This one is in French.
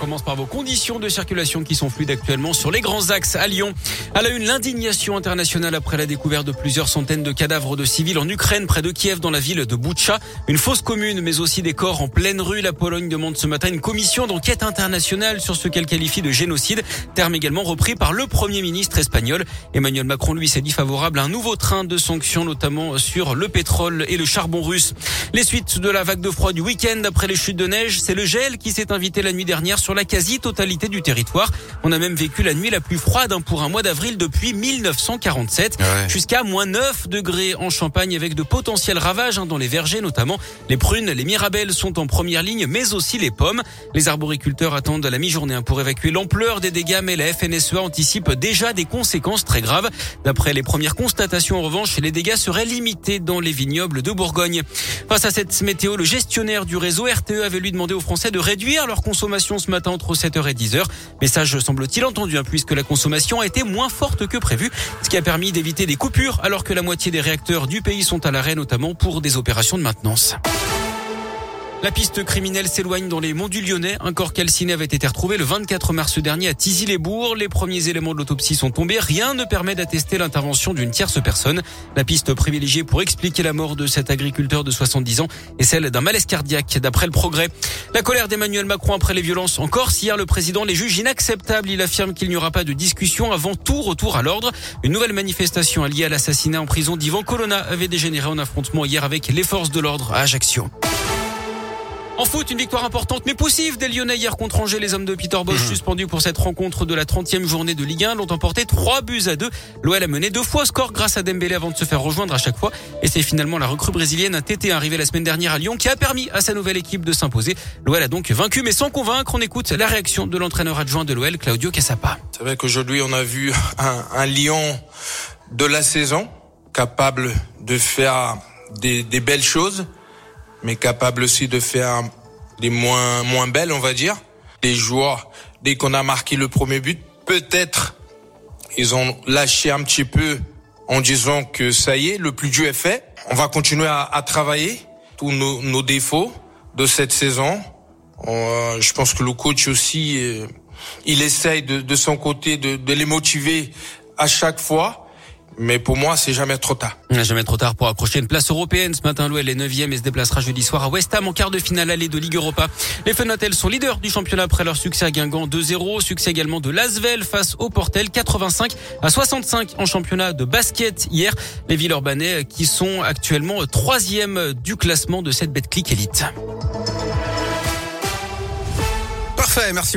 Commence par vos conditions de circulation qui sont fluides actuellement sur les grands axes à Lyon. À la une, l'indignation internationale après la découverte de plusieurs centaines de cadavres de civils en Ukraine, près de Kiev, dans la ville de Boutcha. Une fosse commune, mais aussi des corps en pleine rue. La Pologne demande ce matin une commission d'enquête internationale sur ce qu'elle qualifie de génocide, terme également repris par le premier ministre espagnol. Emmanuel Macron, lui, s'est dit favorable à un nouveau train de sanctions, notamment sur le pétrole et le charbon russe. Les suites de la vague de froid du week-end après les chutes de neige, c'est le gel qui s'est invité la nuit dernière la quasi-totalité du territoire. On a même vécu la nuit la plus froide hein, pour un mois d'avril depuis 1947, jusqu'à moins 9 degrés en Champagne avec de potentiels ravages hein, dans les vergers notamment. Les prunes, les mirabelles sont en première ligne, mais aussi les pommes. Les arboriculteurs attendent la mi-journée hein, pour évacuer l'ampleur des dégâts, mais la FNSEA anticipe déjà des conséquences très graves. D'après les premières constatations, en revanche, les dégâts seraient limités dans les vignobles de Bourgogne. Face à cette météo, le gestionnaire du réseau RTE avait lui demandé aux Français de réduire leur consommation ce matin entre 7h et 10h. Message semble-t-il entendu hein, puisque la consommation a été moins forte que prévu, ce qui a permis d'éviter des coupures alors que la moitié des réacteurs du pays sont à l'arrêt notamment pour des opérations de maintenance. La piste criminelle s'éloigne dans les monts du Lyonnais. Un corps calciné avait été retrouvé le 24 mars dernier à Tizy-les-Bourgs. Les premiers éléments de l'autopsie sont tombés. Rien ne permet d'attester l'intervention d'une tierce personne. La piste privilégiée pour expliquer la mort de cet agriculteur de 70 ans est celle d'un malaise cardiaque, d'après le progrès. La colère d'Emmanuel Macron après les violences en Corse. Hier, le président les juge inacceptables. Il affirme qu'il n'y aura pas de discussion avant tout retour à l'ordre. Une nouvelle manifestation liée à l'assassinat en prison d'Ivan Colonna avait dégénéré en affrontement hier avec les forces de l'ordre à Ajaccio. En foot, une victoire importante mais poussive des Lyonnais hier contre Angers. Les hommes de Peter Bosch mmh. suspendus pour cette rencontre de la 30e journée de Ligue 1 l'ont emporté 3 buts à 2. L'OL a mené deux fois score grâce à Dembélé avant de se faire rejoindre à chaque fois. Et c'est finalement la recrue brésilienne un TT arrivé la semaine dernière à Lyon qui a permis à sa nouvelle équipe de s'imposer. L'OL a donc vaincu mais sans convaincre. On écoute la réaction de l'entraîneur adjoint de l'OL, Claudio Cassapa. C'est vrai qu'aujourd'hui on a vu un, un Lyon de la saison capable de faire des, des belles choses mais capable aussi de faire des moins moins belles, on va dire. Les joueurs, dès qu'on a marqué le premier but, peut-être ils ont lâché un petit peu en disant que ça y est, le plus dur est fait. On va continuer à, à travailler tous nos, nos, défauts de cette saison. Euh, je pense que le coach aussi, euh, il essaye de, de son côté de, de les motiver à chaque fois. Mais pour moi, c'est jamais trop tard. Jamais trop tard pour accrocher une place européenne. Ce matin, l'OL est 9e et se déplacera jeudi soir à West Ham en quart de finale allée de Ligue Europa. Les Fenotels sont leaders du championnat après leur succès à Guingamp 2-0. Succès également de Lasvel face au Portel 85 à 65 en championnat de basket hier. Les Villeurbanais qui sont actuellement troisième du classement de cette Betclic Elite. Parfait, merci beaucoup.